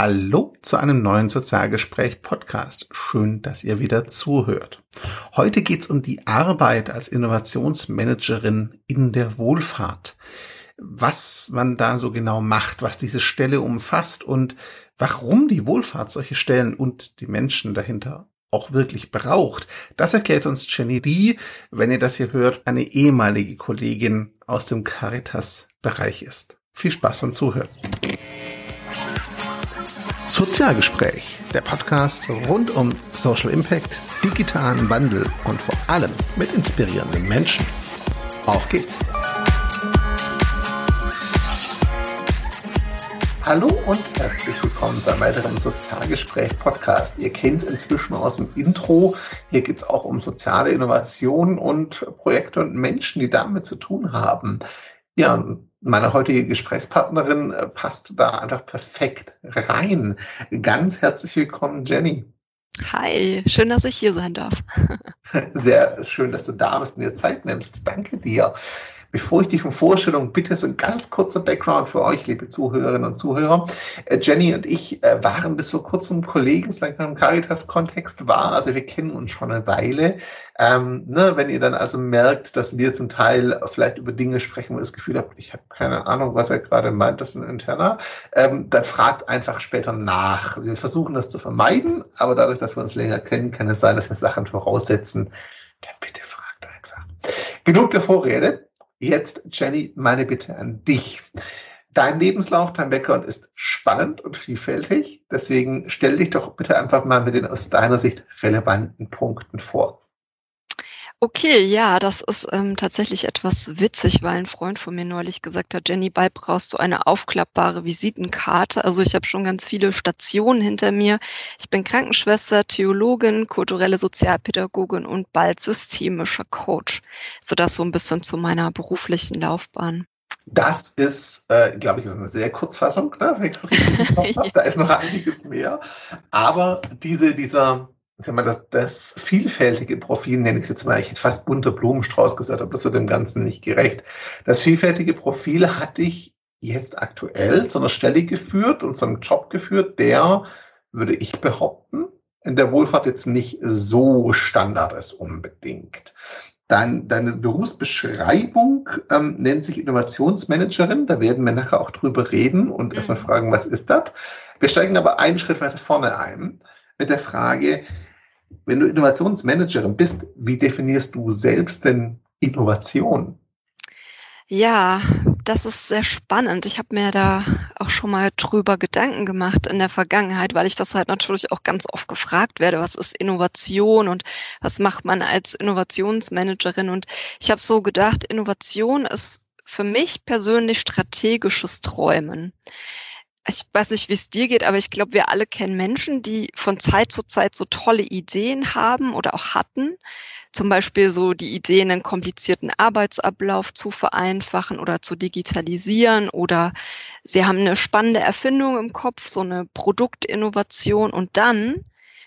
Hallo zu einem neuen Sozialgespräch-Podcast. Schön, dass ihr wieder zuhört. Heute geht's um die Arbeit als Innovationsmanagerin in der Wohlfahrt. Was man da so genau macht, was diese Stelle umfasst und warum die Wohlfahrt solche Stellen und die Menschen dahinter auch wirklich braucht. Das erklärt uns Jenny die, wenn ihr das hier hört, eine ehemalige Kollegin aus dem Caritas-Bereich ist. Viel Spaß beim Zuhören. Sozialgespräch, der Podcast rund um Social Impact, digitalen Wandel und vor allem mit inspirierenden Menschen. Auf geht's! Hallo und herzlich willkommen einem weiteren Sozialgespräch-Podcast. Ihr kennt es inzwischen aus dem Intro. Hier geht es auch um soziale Innovation und Projekte und Menschen, die damit zu tun haben. Ja, meine heutige Gesprächspartnerin äh, passt da einfach perfekt rein. Ganz herzlich willkommen, Jenny. Hi, schön, dass ich hier sein darf. Sehr schön, dass du da bist und dir Zeit nimmst. Danke dir. Bevor ich dich um Vorstellung bitte, so ein ganz kurzer Background für euch, liebe Zuhörerinnen und Zuhörer. Äh, Jenny und ich äh, waren bis vor kurzem Kollegen, solange im Caritas-Kontext war. Also wir kennen uns schon eine Weile. Ähm, ne, wenn ihr dann also merkt, dass wir zum Teil vielleicht über Dinge sprechen, wo ihr das Gefühl habt, ich habe keine Ahnung, was er gerade meint, das ist ein interner, ähm, dann fragt einfach später nach. Wir versuchen das zu vermeiden, aber dadurch, dass wir uns länger kennen, kann es sein, dass wir Sachen voraussetzen. Dann bitte fragt einfach. Genug der Vorrede. Jetzt, Jenny, meine Bitte an dich. Dein Lebenslauf, dein Background ist spannend und vielfältig. Deswegen stell dich doch bitte einfach mal mit den aus deiner Sicht relevanten Punkten vor. Okay, ja, das ist ähm, tatsächlich etwas witzig, weil ein Freund von mir neulich gesagt hat, Jenny, bald brauchst du eine aufklappbare Visitenkarte. Also ich habe schon ganz viele Stationen hinter mir. Ich bin Krankenschwester, Theologin, kulturelle Sozialpädagogin und bald systemischer Coach. So das so ein bisschen zu meiner beruflichen Laufbahn. Das ist, äh, glaube ich, eine sehr Kurzfassung, ne, wenn ich es richtig habe. Da ist noch einiges mehr. Aber diese, dieser sag mal, das, das vielfältige Profil, nenne ich jetzt mal, ich hätte fast bunter Blumenstrauß gesagt, aber das wird dem Ganzen nicht gerecht. Das vielfältige Profil hatte ich jetzt aktuell zu einer Stelle geführt und zu einem Job geführt, der, würde ich behaupten, in der Wohlfahrt jetzt nicht so Standard ist unbedingt. Dein, deine Berufsbeschreibung ähm, nennt sich Innovationsmanagerin. Da werden wir nachher auch drüber reden und erstmal mhm. fragen, was ist das? Wir steigen aber einen Schritt weiter vorne ein mit der Frage, wenn du Innovationsmanagerin bist, wie definierst du selbst denn Innovation? Ja, das ist sehr spannend. Ich habe mir da auch schon mal drüber Gedanken gemacht in der Vergangenheit, weil ich das halt natürlich auch ganz oft gefragt werde, was ist Innovation und was macht man als Innovationsmanagerin? Und ich habe so gedacht, Innovation ist für mich persönlich strategisches Träumen ich weiß nicht, wie es dir geht, aber ich glaube, wir alle kennen Menschen, die von Zeit zu Zeit so tolle Ideen haben oder auch hatten. Zum Beispiel so die Ideen, einen komplizierten Arbeitsablauf zu vereinfachen oder zu digitalisieren oder sie haben eine spannende Erfindung im Kopf, so eine Produktinnovation und dann,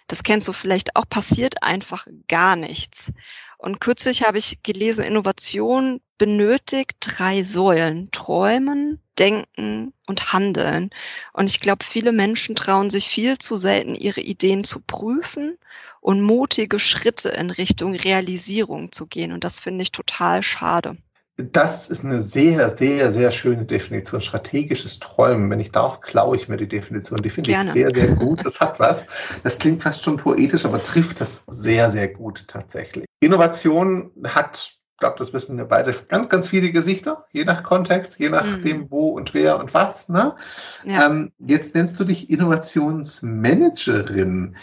das kennst du vielleicht auch, passiert einfach gar nichts. Und kürzlich habe ich gelesen, Innovation benötigt drei Säulen. Träumen, Denken und Handeln. Und ich glaube, viele Menschen trauen sich viel zu selten, ihre Ideen zu prüfen und mutige Schritte in Richtung Realisierung zu gehen. Und das finde ich total schade. Das ist eine sehr, sehr, sehr schöne Definition. Strategisches Träumen. Wenn ich darf, klaue ich mir die Definition. Die finde ich sehr, sehr gut. Das hat was. Das klingt fast schon poetisch, aber trifft das sehr, sehr gut tatsächlich. Innovation hat, glaube, das wissen wir beide, ganz, ganz viele Gesichter, je nach Kontext, je nachdem, mhm. wo und wer und was. Ne? Ja. Ähm, jetzt nennst du dich Innovationsmanagerin.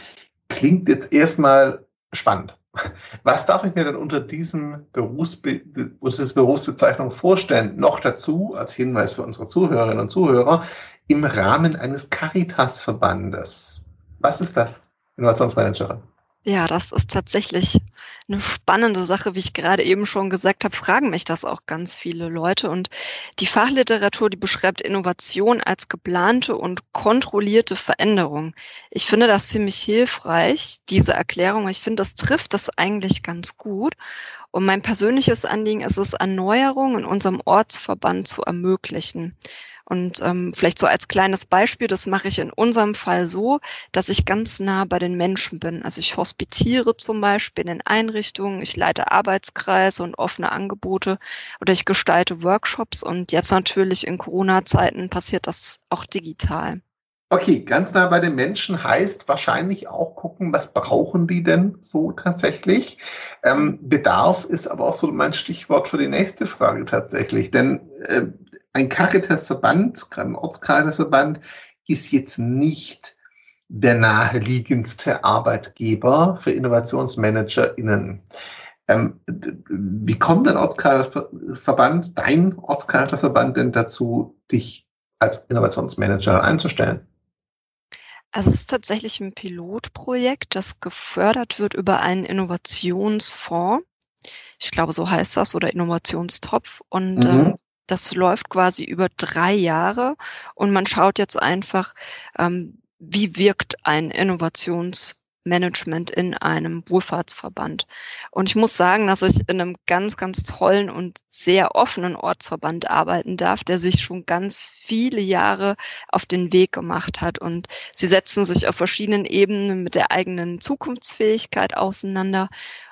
Klingt jetzt erstmal spannend. Was darf ich mir denn unter diesem Berufsbe unter Berufsbezeichnung vorstellen? Noch dazu, als Hinweis für unsere Zuhörerinnen und Zuhörer, im Rahmen eines Caritas-Verbandes. Was ist das? Innovationsmanagerin. Ja, das ist tatsächlich eine spannende Sache. Wie ich gerade eben schon gesagt habe, fragen mich das auch ganz viele Leute. Und die Fachliteratur, die beschreibt Innovation als geplante und kontrollierte Veränderung. Ich finde das ziemlich hilfreich, diese Erklärung. Ich finde, das trifft das eigentlich ganz gut. Und mein persönliches Anliegen ist es, Erneuerung in unserem Ortsverband zu ermöglichen. Und ähm, vielleicht so als kleines Beispiel, das mache ich in unserem Fall so, dass ich ganz nah bei den Menschen bin. Also ich hospitiere zum Beispiel in Einrichtungen, ich leite Arbeitskreise und offene Angebote oder ich gestalte Workshops und jetzt natürlich in Corona-Zeiten passiert das auch digital. Okay, ganz nah bei den Menschen heißt wahrscheinlich auch gucken, was brauchen die denn so tatsächlich. Ähm, Bedarf ist aber auch so mein Stichwort für die nächste Frage tatsächlich. Denn äh, ein Caritas-Verband, gerade ein Ortskreisverband, ist jetzt nicht der naheliegendste Arbeitgeber für InnovationsmanagerInnen. Ähm, wie kommt ein Ortskreisverband, dein Ortskreisverband denn dazu, dich als Innovationsmanager einzustellen? Also es ist tatsächlich ein Pilotprojekt, das gefördert wird über einen Innovationsfonds. Ich glaube, so heißt das, oder Innovationstopf. Und mhm. ähm, das läuft quasi über drei Jahre und man schaut jetzt einfach, ähm, wie wirkt ein Innovations Management in einem Wohlfahrtsverband. Und ich muss sagen, dass ich in einem ganz, ganz tollen und sehr offenen Ortsverband arbeiten darf, der sich schon ganz viele Jahre auf den Weg gemacht hat. Und sie setzen sich auf verschiedenen Ebenen mit der eigenen Zukunftsfähigkeit auseinander.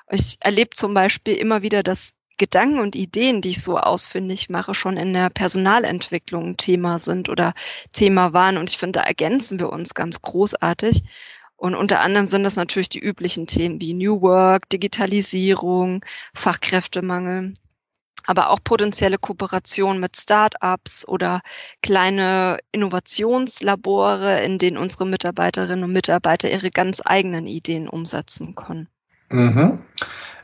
Ich erlebe zum Beispiel immer wieder, dass Gedanken und Ideen, die ich so ausfindig mache, schon in der Personalentwicklung Thema sind oder Thema waren. Und ich finde, da ergänzen wir uns ganz großartig. Und unter anderem sind das natürlich die üblichen Themen wie New Work, Digitalisierung, Fachkräftemangel, aber auch potenzielle Kooperation mit Start-ups oder kleine Innovationslabore, in denen unsere Mitarbeiterinnen und Mitarbeiter ihre ganz eigenen Ideen umsetzen können. Mhm.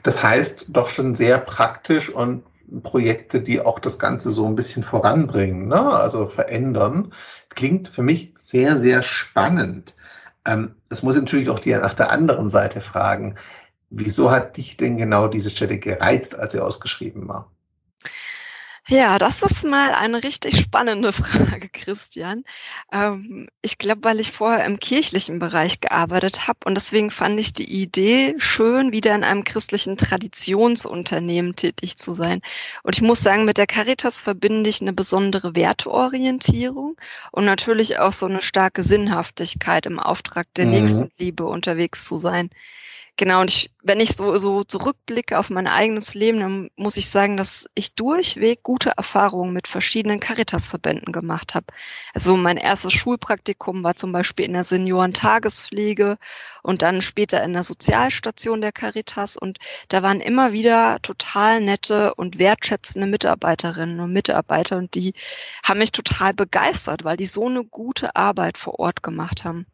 Das heißt doch schon sehr praktisch und Projekte, die auch das Ganze so ein bisschen voranbringen, ne? also verändern, klingt für mich sehr, sehr spannend. Ähm, das muss ich natürlich auch dir nach der anderen Seite fragen. Wieso hat dich denn genau diese Stelle gereizt, als sie ausgeschrieben war? Ja, das ist mal eine richtig spannende Frage, Christian. Ähm, ich glaube, weil ich vorher im kirchlichen Bereich gearbeitet habe und deswegen fand ich die Idee schön, wieder in einem christlichen Traditionsunternehmen tätig zu sein. Und ich muss sagen, mit der Caritas verbinde ich eine besondere Werteorientierung und natürlich auch so eine starke Sinnhaftigkeit im Auftrag der mhm. Nächstenliebe unterwegs zu sein. Genau, und ich, wenn ich so, so zurückblicke auf mein eigenes Leben, dann muss ich sagen, dass ich durchweg gute Erfahrungen mit verschiedenen Caritas-Verbänden gemacht habe. Also mein erstes Schulpraktikum war zum Beispiel in der Seniorentagespflege und dann später in der Sozialstation der Caritas. Und da waren immer wieder total nette und wertschätzende Mitarbeiterinnen und Mitarbeiter und die haben mich total begeistert, weil die so eine gute Arbeit vor Ort gemacht haben.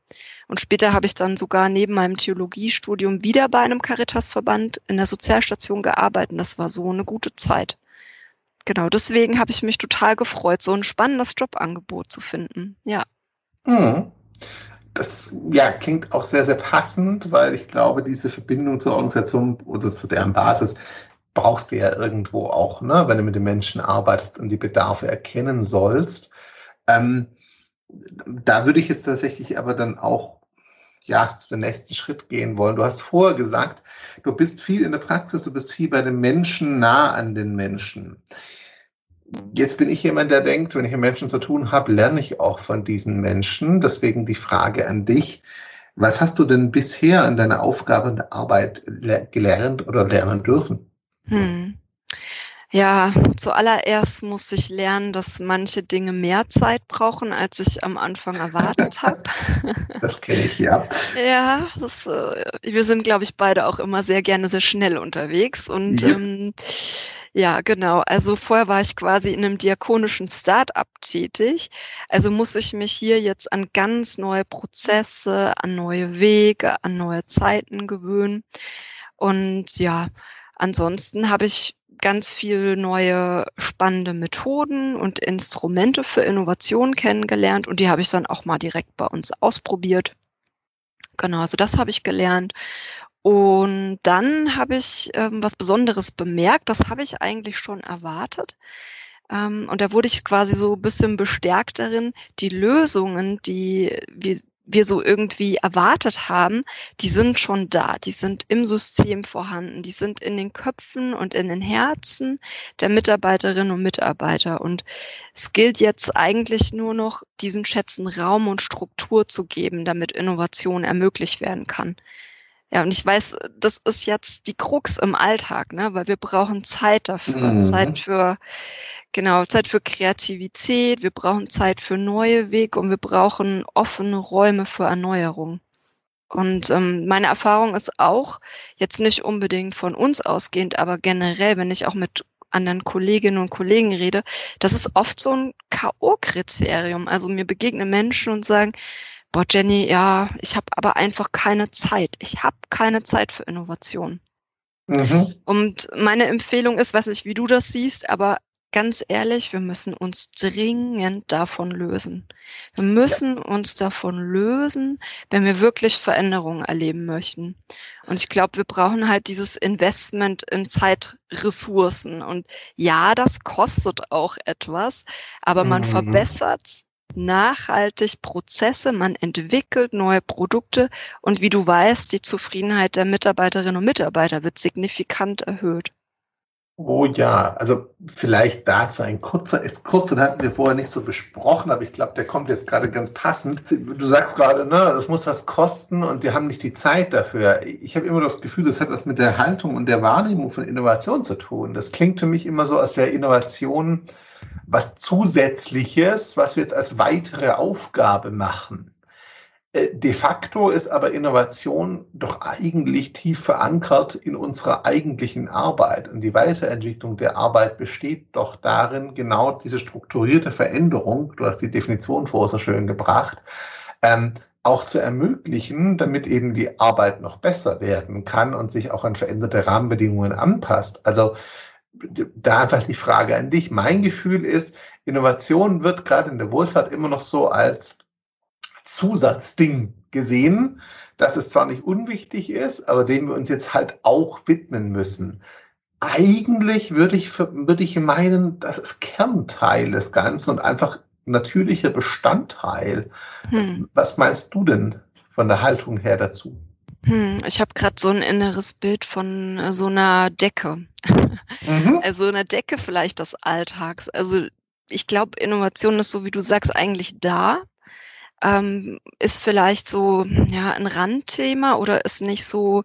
Und später habe ich dann sogar neben meinem Theologiestudium wieder bei einem Caritasverband in der Sozialstation gearbeitet. Das war so eine gute Zeit. Genau, deswegen habe ich mich total gefreut, so ein spannendes Jobangebot zu finden. Ja. Mhm. Das ja, klingt auch sehr, sehr passend, weil ich glaube, diese Verbindung zur Organisation oder zu deren Basis brauchst du ja irgendwo auch, ne? wenn du mit den Menschen arbeitest und die Bedarfe erkennen sollst. Ähm, da würde ich jetzt tatsächlich aber dann auch ja, den nächsten Schritt gehen wollen. Du hast vorher gesagt, du bist viel in der Praxis, du bist viel bei den Menschen, nah an den Menschen. Jetzt bin ich jemand, der denkt, wenn ich mit Menschen zu tun habe, lerne ich auch von diesen Menschen. Deswegen die Frage an dich. Was hast du denn bisher in deiner Aufgabe der Arbeit gelernt oder lernen dürfen? Hm. Ja, zuallererst musste ich lernen, dass manche Dinge mehr Zeit brauchen, als ich am Anfang erwartet habe. Das kenne ich, ja. Ja, das, äh, wir sind, glaube ich, beide auch immer sehr gerne sehr schnell unterwegs. Und ja. Ähm, ja, genau. Also vorher war ich quasi in einem diakonischen Start-up tätig. Also muss ich mich hier jetzt an ganz neue Prozesse, an neue Wege, an neue Zeiten gewöhnen. Und ja, ansonsten habe ich ganz viel neue spannende Methoden und Instrumente für Innovation kennengelernt und die habe ich dann auch mal direkt bei uns ausprobiert. Genau, also das habe ich gelernt. Und dann habe ich ähm, was Besonderes bemerkt, das habe ich eigentlich schon erwartet. Ähm, und da wurde ich quasi so ein bisschen bestärkt darin, die Lösungen, die wir wir so irgendwie erwartet haben, die sind schon da, die sind im System vorhanden, die sind in den Köpfen und in den Herzen der Mitarbeiterinnen und Mitarbeiter. Und es gilt jetzt eigentlich nur noch, diesen Schätzen Raum und Struktur zu geben, damit Innovation ermöglicht werden kann. Ja, und ich weiß, das ist jetzt die Krux im Alltag, ne? weil wir brauchen Zeit dafür, mhm. Zeit für Genau, Zeit für Kreativität, wir brauchen Zeit für neue Wege und wir brauchen offene Räume für Erneuerung. Und ähm, meine Erfahrung ist auch, jetzt nicht unbedingt von uns ausgehend, aber generell, wenn ich auch mit anderen Kolleginnen und Kollegen rede, das ist oft so ein K.O.-Kriterium. Also mir begegnen Menschen und sagen, boah, Jenny, ja, ich habe aber einfach keine Zeit. Ich habe keine Zeit für Innovation. Mhm. Und meine Empfehlung ist, weiß nicht, wie du das siehst, aber ganz ehrlich, wir müssen uns dringend davon lösen. Wir müssen ja. uns davon lösen, wenn wir wirklich Veränderungen erleben möchten. Und ich glaube, wir brauchen halt dieses Investment in Zeitressourcen. Und ja, das kostet auch etwas, aber man mhm. verbessert nachhaltig Prozesse, man entwickelt neue Produkte und wie du weißt, die Zufriedenheit der Mitarbeiterinnen und Mitarbeiter wird signifikant erhöht. Oh ja, also vielleicht dazu ein kurzer Exkurs, den hatten wir vorher nicht so besprochen, aber ich glaube, der kommt jetzt gerade ganz passend. Du sagst gerade, ne, es muss was kosten und wir haben nicht die Zeit dafür. Ich habe immer das Gefühl, das hat was mit der Haltung und der Wahrnehmung von Innovation zu tun. Das klingt für mich immer so, als wäre Innovation was Zusätzliches, was wir jetzt als weitere Aufgabe machen. Äh, de facto ist aber Innovation doch eigentlich tief verankert in unserer eigentlichen Arbeit. Und die Weiterentwicklung der Arbeit besteht doch darin, genau diese strukturierte Veränderung, du hast die Definition vorher so schön gebracht, ähm, auch zu ermöglichen, damit eben die Arbeit noch besser werden kann und sich auch an veränderte Rahmenbedingungen anpasst. Also da einfach die Frage an dich. Mein Gefühl ist, Innovation wird gerade in der Wohlfahrt immer noch so als Zusatzding gesehen, dass es zwar nicht unwichtig ist, aber dem wir uns jetzt halt auch widmen müssen. Eigentlich würde ich, würde ich meinen, das ist Kernteil des Ganzen und einfach natürlicher Bestandteil. Hm. Was meinst du denn von der Haltung her dazu? Hm, ich habe gerade so ein inneres Bild von äh, so einer Decke. Mhm. Also eine Decke vielleicht des Alltags. Also ich glaube, Innovation ist so, wie du sagst, eigentlich da, ähm, ist vielleicht so ja ein Randthema oder ist nicht so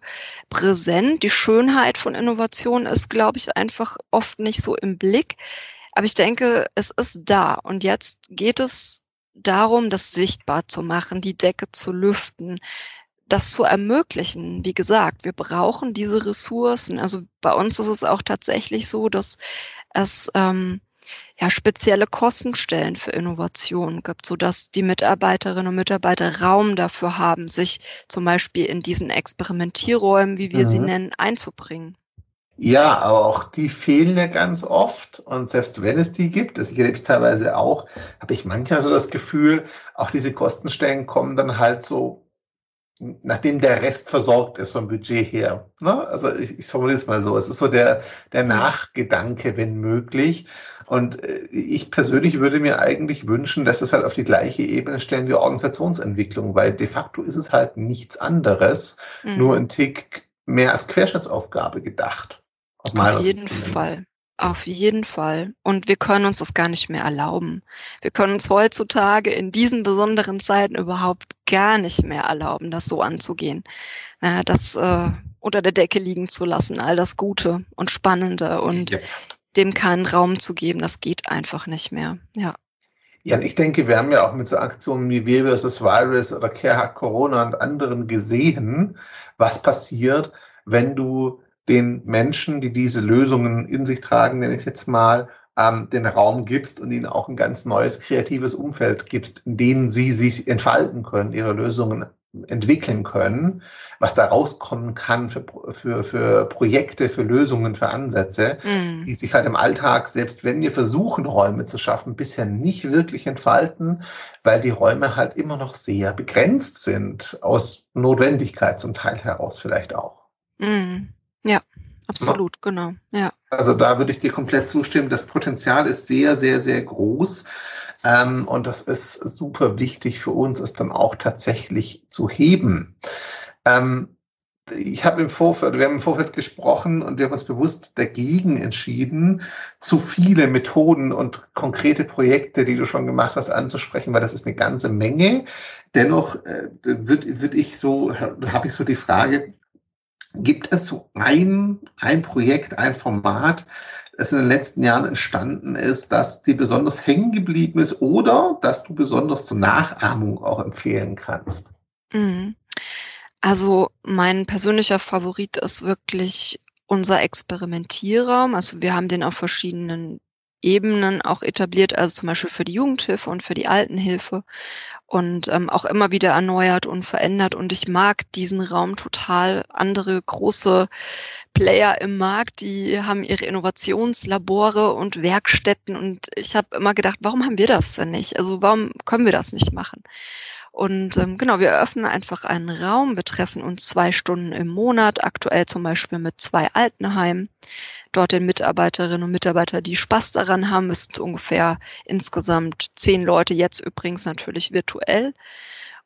präsent. Die Schönheit von Innovation ist, glaube ich, einfach oft nicht so im Blick. Aber ich denke, es ist da. Und jetzt geht es darum, das sichtbar zu machen, die Decke zu lüften, das zu ermöglichen. Wie gesagt, wir brauchen diese Ressourcen. Also bei uns ist es auch tatsächlich so, dass es ähm, ja, spezielle Kostenstellen für Innovationen gibt, sodass die Mitarbeiterinnen und Mitarbeiter Raum dafür haben, sich zum Beispiel in diesen Experimentierräumen, wie wir mhm. sie nennen, einzubringen. Ja, aber auch die fehlen ja ganz oft. Und selbst wenn es die gibt, das ich erlebe es teilweise auch, habe ich manchmal so das Gefühl, auch diese Kostenstellen kommen dann halt so nachdem der Rest versorgt ist vom Budget her. Ne? Also ich, ich formuliere es mal so, es ist so der, der Nachgedanke, wenn möglich. Und äh, ich persönlich würde mir eigentlich wünschen, dass wir es halt auf die gleiche Ebene stellen wie Organisationsentwicklung, weil de facto ist es halt nichts anderes, mhm. nur ein Tick mehr als Querschnittsaufgabe gedacht. auf jeden Fall. Auf jeden Fall. Und wir können uns das gar nicht mehr erlauben. Wir können uns heutzutage in diesen besonderen Zeiten überhaupt gar nicht mehr erlauben, das so anzugehen. das äh, unter der Decke liegen zu lassen, all das Gute und Spannende und ja. dem keinen Raum zu geben, das geht einfach nicht mehr. Ja. Ja, ich denke, wir haben ja auch mit so Aktionen wie Wir vs. Virus oder Care Hack Corona und anderen gesehen, was passiert, wenn du den Menschen, die diese Lösungen in sich tragen, nenne ich es jetzt mal, ähm, den Raum gibst und ihnen auch ein ganz neues kreatives Umfeld gibst, in dem sie sich entfalten können, ihre Lösungen entwickeln können, was da rauskommen kann für, für, für Projekte, für Lösungen, für Ansätze, mm. die sich halt im Alltag, selbst wenn wir versuchen, Räume zu schaffen, bisher nicht wirklich entfalten, weil die Räume halt immer noch sehr begrenzt sind, aus Notwendigkeit zum Teil heraus vielleicht auch. Mm. Absolut, genau. Ja. Also da würde ich dir komplett zustimmen. Das Potenzial ist sehr, sehr, sehr groß. Ähm, und das ist super wichtig für uns, es dann auch tatsächlich zu heben. Ähm, ich habe im Vorfeld, wir haben im Vorfeld gesprochen und wir haben uns bewusst dagegen entschieden, zu viele Methoden und konkrete Projekte, die du schon gemacht hast, anzusprechen, weil das ist eine ganze Menge. Dennoch äh, würde würd ich so, habe ich so die Frage, gibt es so ein, ein Projekt, ein Format, das in den letzten Jahren entstanden ist, das dir besonders hängen geblieben ist oder das du besonders zur Nachahmung auch empfehlen kannst? Mhm. Also mein persönlicher Favorit ist wirklich unser Experimentierraum. Also wir haben den auf verschiedenen Ebenen auch etabliert, also zum Beispiel für die Jugendhilfe und für die Altenhilfe und ähm, auch immer wieder erneuert und verändert. Und ich mag diesen Raum total. Andere große Player im Markt, die haben ihre Innovationslabore und Werkstätten. Und ich habe immer gedacht, warum haben wir das denn nicht? Also warum können wir das nicht machen? Und ähm, genau, wir eröffnen einfach einen Raum. Wir treffen uns zwei Stunden im Monat, aktuell zum Beispiel mit zwei Altenheimen. Dort den Mitarbeiterinnen und Mitarbeiter, die Spaß daran haben. Es sind ungefähr insgesamt zehn Leute, jetzt übrigens natürlich virtuell.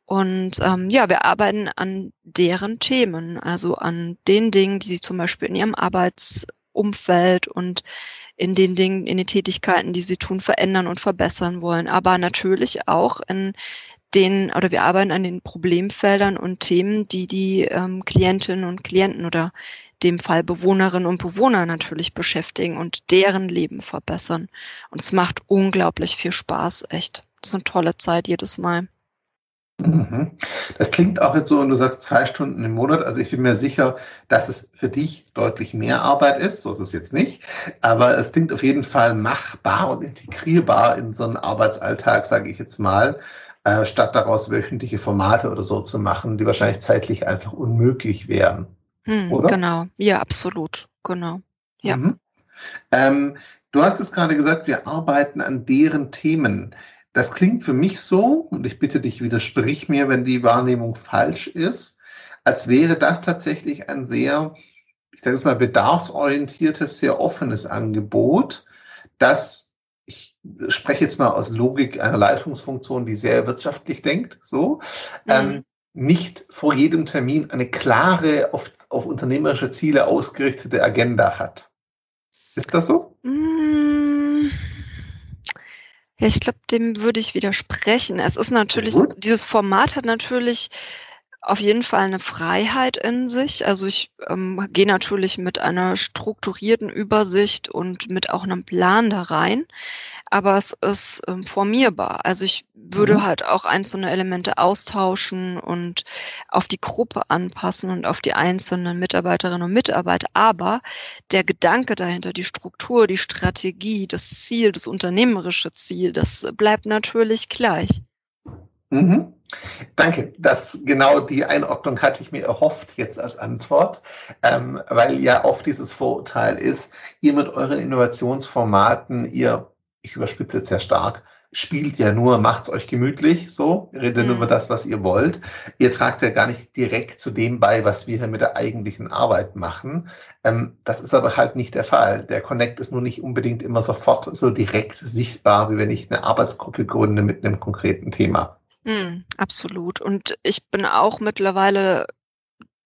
Und ähm, ja, wir arbeiten an deren Themen, also an den Dingen, die sie zum Beispiel in ihrem Arbeitsumfeld und in den Dingen, in den Tätigkeiten, die sie tun, verändern und verbessern wollen, aber natürlich auch in den, oder wir arbeiten an den Problemfeldern und Themen, die die ähm, Klientinnen und Klienten oder dem Fall Bewohnerinnen und Bewohner natürlich beschäftigen und deren Leben verbessern. Und es macht unglaublich viel Spaß, echt. Das ist eine tolle Zeit jedes Mal. Mhm. Das klingt auch jetzt so, und du sagst zwei Stunden im Monat. Also ich bin mir sicher, dass es für dich deutlich mehr Arbeit ist. So ist es jetzt nicht. Aber es klingt auf jeden Fall machbar und integrierbar in so einen Arbeitsalltag, sage ich jetzt mal äh, statt daraus wöchentliche Formate oder so zu machen, die wahrscheinlich zeitlich einfach unmöglich wären. Hm, oder? Genau, ja, absolut, genau. Ja. Mhm. Ähm, du hast es gerade gesagt, wir arbeiten an deren Themen. Das klingt für mich so, und ich bitte dich, widersprich mir, wenn die Wahrnehmung falsch ist, als wäre das tatsächlich ein sehr, ich sage es mal, bedarfsorientiertes, sehr offenes Angebot, das spreche jetzt mal aus Logik einer Leitungsfunktion, die sehr wirtschaftlich denkt, so, mhm. ähm, nicht vor jedem Termin eine klare, auf, auf unternehmerische Ziele ausgerichtete Agenda hat. Ist das so? Mm. Ja, ich glaube, dem würde ich widersprechen. Es ist natürlich, dieses Format hat natürlich auf jeden Fall eine Freiheit in sich. Also ich ähm, gehe natürlich mit einer strukturierten Übersicht und mit auch einem Plan da rein aber es ist ähm, formierbar. Also ich würde mhm. halt auch einzelne Elemente austauschen und auf die Gruppe anpassen und auf die einzelnen Mitarbeiterinnen und Mitarbeiter. Aber der Gedanke dahinter, die Struktur, die Strategie, das Ziel, das unternehmerische Ziel, das bleibt natürlich gleich. Mhm. Danke. Das genau die Einordnung hatte ich mir erhofft jetzt als Antwort, ähm, weil ja oft dieses Vorurteil ist, ihr mit euren Innovationsformaten, ihr ich überspitze jetzt sehr stark, spielt ja nur, macht's euch gemütlich, so, redet mhm. nur über das, was ihr wollt. Ihr tragt ja gar nicht direkt zu dem bei, was wir hier mit der eigentlichen Arbeit machen. Ähm, das ist aber halt nicht der Fall. Der Connect ist nur nicht unbedingt immer sofort so direkt sichtbar, wie wenn ich eine Arbeitsgruppe gründe mit einem konkreten Thema. Mhm, absolut. Und ich bin auch mittlerweile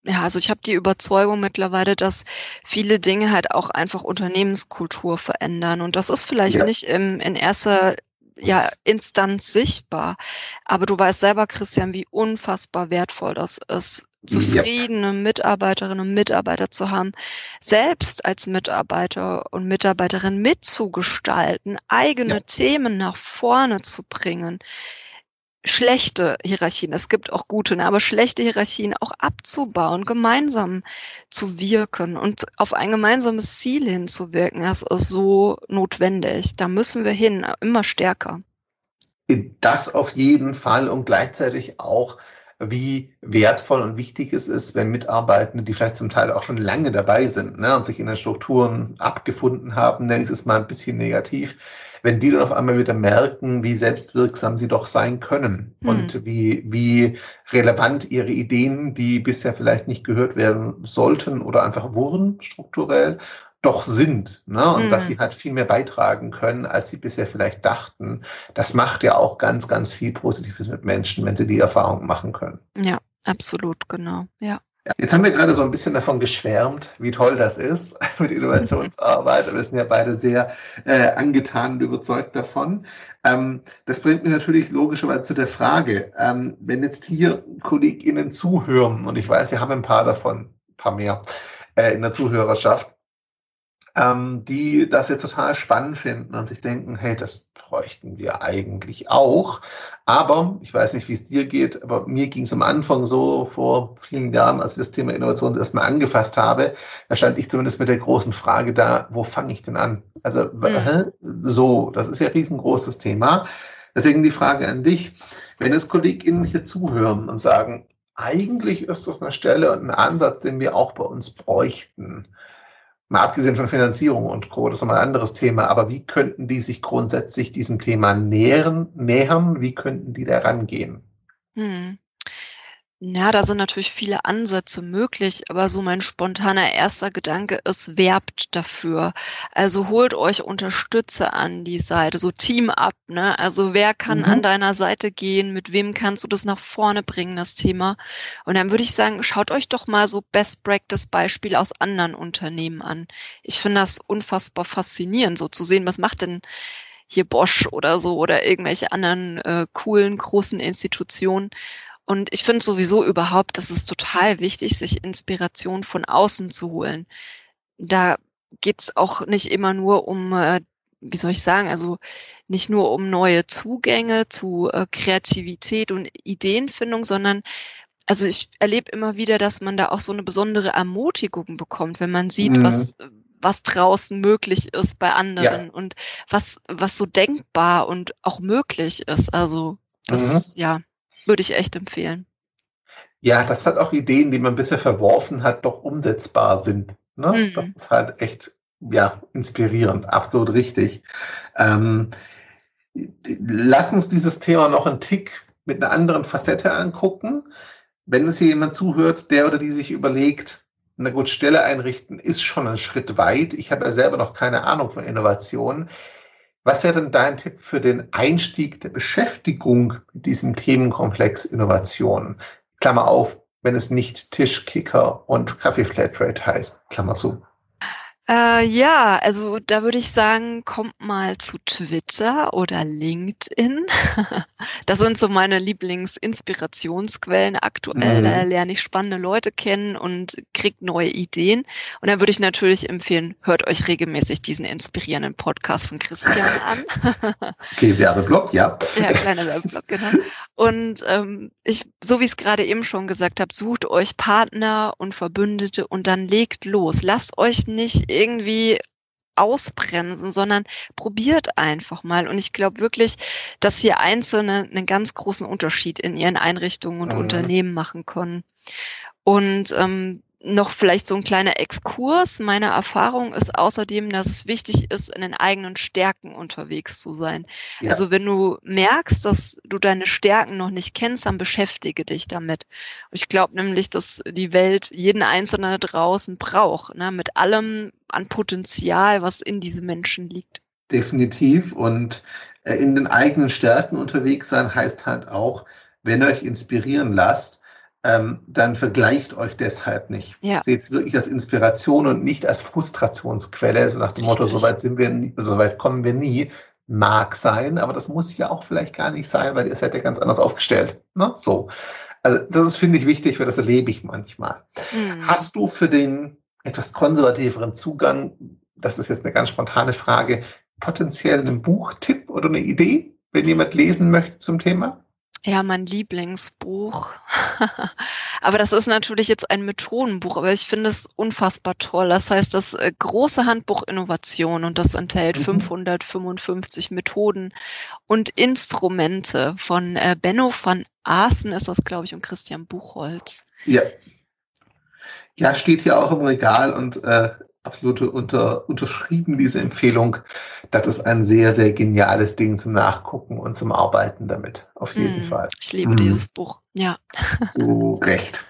ja, also ich habe die Überzeugung mittlerweile, dass viele Dinge halt auch einfach Unternehmenskultur verändern. Und das ist vielleicht ja. nicht im, in erster ja, Instanz sichtbar. Aber du weißt selber, Christian, wie unfassbar wertvoll das ist, zufriedene ja. Mitarbeiterinnen und Mitarbeiter zu haben, selbst als Mitarbeiter und Mitarbeiterin mitzugestalten, eigene ja. Themen nach vorne zu bringen schlechte Hierarchien, es gibt auch gute, ne, aber schlechte Hierarchien auch abzubauen, gemeinsam zu wirken und auf ein gemeinsames Ziel hinzuwirken, das ist so notwendig. Da müssen wir hin, immer stärker. Das auf jeden Fall und gleichzeitig auch, wie wertvoll und wichtig es ist, wenn Mitarbeitende, die vielleicht zum Teil auch schon lange dabei sind ne, und sich in den Strukturen abgefunden haben, nenne ich es mal ein bisschen negativ, wenn die dann auf einmal wieder merken, wie selbstwirksam sie doch sein können mhm. und wie, wie relevant ihre Ideen, die bisher vielleicht nicht gehört werden sollten oder einfach wurden strukturell, doch sind. Ne? Und mhm. dass sie halt viel mehr beitragen können, als sie bisher vielleicht dachten. Das macht ja auch ganz, ganz viel Positives mit Menschen, wenn sie die Erfahrung machen können. Ja, absolut, genau. Ja. Jetzt haben wir gerade so ein bisschen davon geschwärmt, wie toll das ist mit Innovationsarbeit. Wir sind ja beide sehr äh, angetan und überzeugt davon. Ähm, das bringt mich natürlich logischerweise zu der Frage, ähm, wenn jetzt hier KollegInnen zuhören, und ich weiß, Sie haben ein paar davon, ein paar mehr äh, in der Zuhörerschaft, ähm, die das jetzt total spannend finden und sich denken, hey, das bräuchten wir eigentlich auch. Aber ich weiß nicht, wie es dir geht, aber mir ging es am Anfang so vor vielen Jahren, als ich das Thema Innovation erstmal angefasst habe, da stand ich zumindest mit der großen Frage da, wo fange ich denn an? Also mhm. so, das ist ja ein riesengroßes Thema. Deswegen die Frage an dich, wenn es KollegInnen hier zuhören und sagen, eigentlich ist das eine Stelle und ein Ansatz, den wir auch bei uns bräuchten. Mal abgesehen von Finanzierung und Co., das ist nochmal ein anderes Thema, aber wie könnten die sich grundsätzlich diesem Thema nähern, nähern? Wie könnten die da rangehen? Hm. Ja, da sind natürlich viele Ansätze möglich, aber so mein spontaner erster Gedanke ist, werbt dafür. Also holt euch Unterstützer an die Seite, so Team up, ne? Also wer kann mhm. an deiner Seite gehen? Mit wem kannst du das nach vorne bringen, das Thema? Und dann würde ich sagen, schaut euch doch mal so Best Practice Beispiele aus anderen Unternehmen an. Ich finde das unfassbar faszinierend, so zu sehen, was macht denn hier Bosch oder so oder irgendwelche anderen äh, coolen großen Institutionen und ich finde sowieso überhaupt, dass es total wichtig, sich Inspiration von außen zu holen. Da geht's auch nicht immer nur um, äh, wie soll ich sagen, also nicht nur um neue Zugänge zu äh, Kreativität und Ideenfindung, sondern also ich erlebe immer wieder, dass man da auch so eine besondere Ermutigung bekommt, wenn man sieht, mhm. was was draußen möglich ist bei anderen ja. und was was so denkbar und auch möglich ist. Also das mhm. ja würde ich echt empfehlen. Ja, das hat auch Ideen, die man bisher verworfen hat, doch umsetzbar sind. Ne? Mhm. Das ist halt echt ja, inspirierend, absolut richtig. Ähm, lass uns dieses Thema noch einen Tick mit einer anderen Facette angucken. Wenn es hier jemand zuhört, der oder die sich überlegt, eine gute Stelle einrichten, ist schon ein Schritt weit. Ich habe ja selber noch keine Ahnung von Innovation. Was wäre denn dein Tipp für den Einstieg der Beschäftigung mit diesem Themenkomplex Innovation? Klammer auf, wenn es nicht Tischkicker und Kaffee Flatrate heißt, Klammer zu. Äh, ja, also da würde ich sagen, kommt mal zu Twitter oder LinkedIn. das sind so meine Lieblingsinspirationsquellen aktuell. Mhm. Da lerne ich spannende Leute kennen und krieg neue Ideen. Und dann würde ich natürlich empfehlen, hört euch regelmäßig diesen inspirierenden Podcast von Christian an. okay, Werbeblock, ja. Ja, kleiner Werbeblock, genau. Und ähm, ich, so wie ich es gerade eben schon gesagt habe, sucht euch Partner und Verbündete und dann legt los. Lasst euch nicht irgendwie ausbremsen, sondern probiert einfach mal. Und ich glaube wirklich, dass hier Einzelne einen ganz großen Unterschied in ihren Einrichtungen und mhm. Unternehmen machen können. Und ähm, noch vielleicht so ein kleiner Exkurs. Meine Erfahrung ist außerdem, dass es wichtig ist, in den eigenen Stärken unterwegs zu sein. Ja. Also wenn du merkst, dass du deine Stärken noch nicht kennst, dann beschäftige dich damit. Ich glaube nämlich, dass die Welt jeden Einzelnen da draußen braucht, ne? mit allem an Potenzial, was in diesen Menschen liegt. Definitiv. Und äh, in den eigenen Stärken unterwegs sein heißt halt auch, wenn ihr euch inspirieren lasst, ähm, dann vergleicht euch deshalb nicht. Ja. Seht es wirklich als Inspiration und nicht als Frustrationsquelle, so nach dem Richtig. Motto, so weit sind wir nie, so weit kommen wir nie. Mag sein, aber das muss ja auch vielleicht gar nicht sein, weil ihr seid ja ganz anders aufgestellt. Ne? So. Also das ist, finde ich, wichtig, weil das erlebe ich manchmal. Mhm. Hast du für den etwas konservativeren Zugang, das ist jetzt eine ganz spontane Frage, potenziell einen Buchtipp oder eine Idee, wenn jemand lesen möchte zum Thema? Ja, mein Lieblingsbuch. aber das ist natürlich jetzt ein Methodenbuch, aber ich finde es unfassbar toll. Das heißt, das äh, große Handbuch Innovation und das enthält mhm. 555 Methoden und Instrumente von äh, Benno van Aaßen ist das, glaube ich, und Christian Buchholz. Ja. Ja, steht hier auch im Regal und äh, absolut unter, unterschrieben, diese Empfehlung. Das ist ein sehr, sehr geniales Ding zum Nachgucken und zum Arbeiten damit. Auf jeden mm, Fall. Ich liebe mm. dieses Buch, ja. So recht.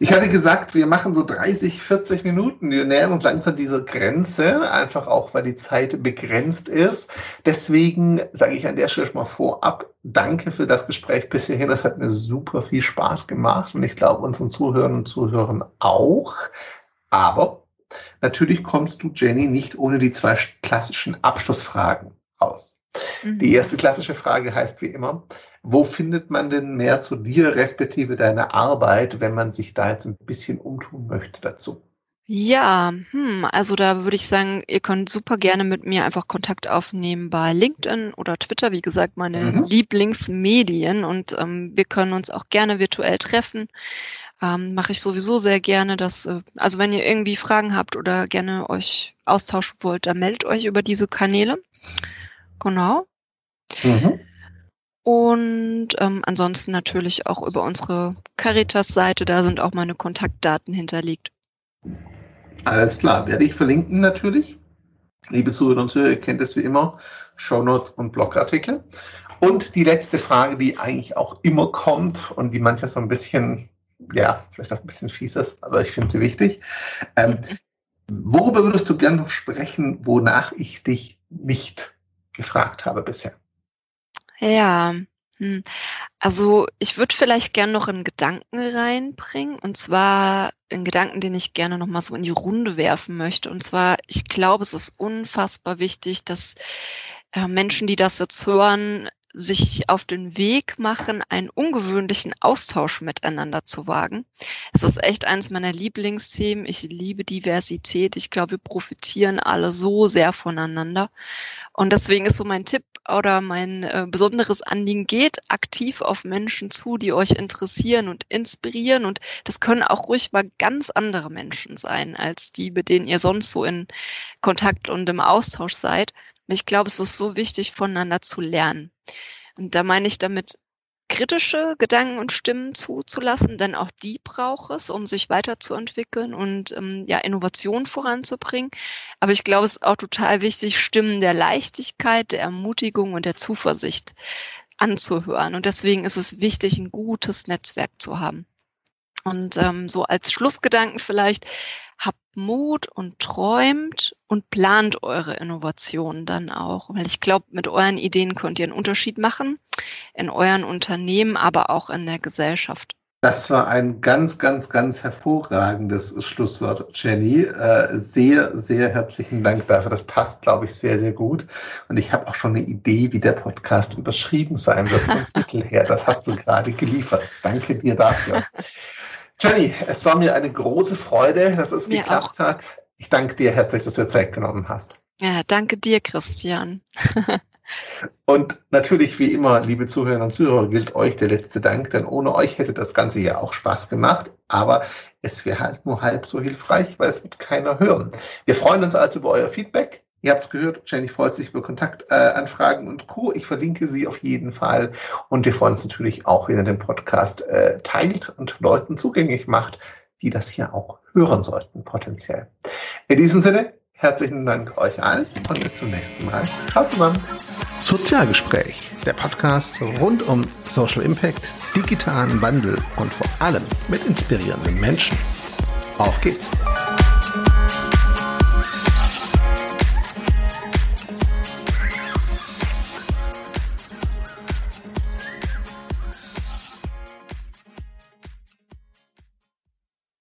Ich hatte gesagt, wir machen so 30, 40 Minuten. Wir nähern uns langsam dieser Grenze, einfach auch, weil die Zeit begrenzt ist. Deswegen sage ich an der Stelle schon mal vorab, danke für das Gespräch bis hierhin. Das hat mir super viel Spaß gemacht und ich glaube unseren Zuhörern und Zuhörern auch. Aber natürlich kommst du, Jenny, nicht ohne die zwei klassischen Abschlussfragen aus. Mhm. Die erste klassische Frage heißt wie immer, wo findet man denn mehr zu dir respektive deiner Arbeit, wenn man sich da jetzt ein bisschen umtun möchte dazu? Ja, hm, also da würde ich sagen, ihr könnt super gerne mit mir einfach Kontakt aufnehmen bei LinkedIn oder Twitter, wie gesagt, meine mhm. Lieblingsmedien und ähm, wir können uns auch gerne virtuell treffen. Ähm, Mache ich sowieso sehr gerne. Dass, äh, also wenn ihr irgendwie Fragen habt oder gerne euch austauschen wollt, dann meldet euch über diese Kanäle. Genau. Mhm. Und ähm, ansonsten natürlich auch über unsere Caritas-Seite, da sind auch meine Kontaktdaten hinterlegt. Alles klar, werde ich verlinken natürlich. Liebe Zuhörer und Zuhörer, ihr kennt es wie immer, Shownotes und Blogartikel. Und die letzte Frage, die eigentlich auch immer kommt und die manchmal so ein bisschen, ja, vielleicht auch ein bisschen fies aber ich finde sie wichtig. Ähm, worüber würdest du gerne noch sprechen, wonach ich dich nicht gefragt habe bisher? Ja, hm. Also ich würde vielleicht gern noch einen Gedanken reinbringen, und zwar einen Gedanken, den ich gerne noch mal so in die Runde werfen möchte. Und zwar, ich glaube, es ist unfassbar wichtig, dass äh, Menschen, die das jetzt hören, sich auf den Weg machen, einen ungewöhnlichen Austausch miteinander zu wagen. Es ist echt eines meiner Lieblingsthemen. Ich liebe Diversität. Ich glaube, wir profitieren alle so sehr voneinander. Und deswegen ist so mein Tipp oder mein äh, besonderes Anliegen, geht aktiv auf Menschen zu, die euch interessieren und inspirieren. Und das können auch ruhig mal ganz andere Menschen sein, als die, mit denen ihr sonst so in Kontakt und im Austausch seid. Ich glaube, es ist so wichtig, voneinander zu lernen. Und da meine ich damit, kritische Gedanken und Stimmen zuzulassen, denn auch die braucht es, um sich weiterzuentwickeln und ähm, ja, Innovation voranzubringen. Aber ich glaube, es ist auch total wichtig, Stimmen der Leichtigkeit, der Ermutigung und der Zuversicht anzuhören. Und deswegen ist es wichtig, ein gutes Netzwerk zu haben. Und ähm, so als Schlussgedanken vielleicht, habt Mut und träumt und plant eure Innovationen dann auch. Weil ich glaube, mit euren Ideen könnt ihr einen Unterschied machen in euren Unternehmen, aber auch in der Gesellschaft. Das war ein ganz, ganz, ganz hervorragendes Schlusswort, Jenny. Äh, sehr, sehr herzlichen Dank dafür. Das passt, glaube ich, sehr, sehr gut. Und ich habe auch schon eine Idee, wie der Podcast überschrieben sein wird vom Titel her. Das hast du gerade geliefert. Danke dir dafür. Jenny, es war mir eine große Freude, dass es mir geklappt auch. hat. Ich danke dir herzlich, dass du dir Zeit genommen hast. Ja, danke dir, Christian. und natürlich, wie immer, liebe Zuhörerinnen und Zuhörer, gilt euch der letzte Dank, denn ohne euch hätte das Ganze ja auch Spaß gemacht, aber es wäre halt nur halb so hilfreich, weil es wird keiner hören. Wir freuen uns also über euer Feedback. Ihr habt es gehört, Jenny freut sich über Kontaktanfragen äh, und Co. Ich verlinke sie auf jeden Fall. Und wir freuen uns natürlich auch, wenn ihr den Podcast äh, teilt und Leuten zugänglich macht, die das hier auch hören sollten, potenziell. In diesem Sinne, herzlichen Dank euch allen und bis zum nächsten Mal. Ciao zusammen. Sozialgespräch, der Podcast rund um Social Impact, digitalen Wandel und vor allem mit inspirierenden Menschen. Auf geht's!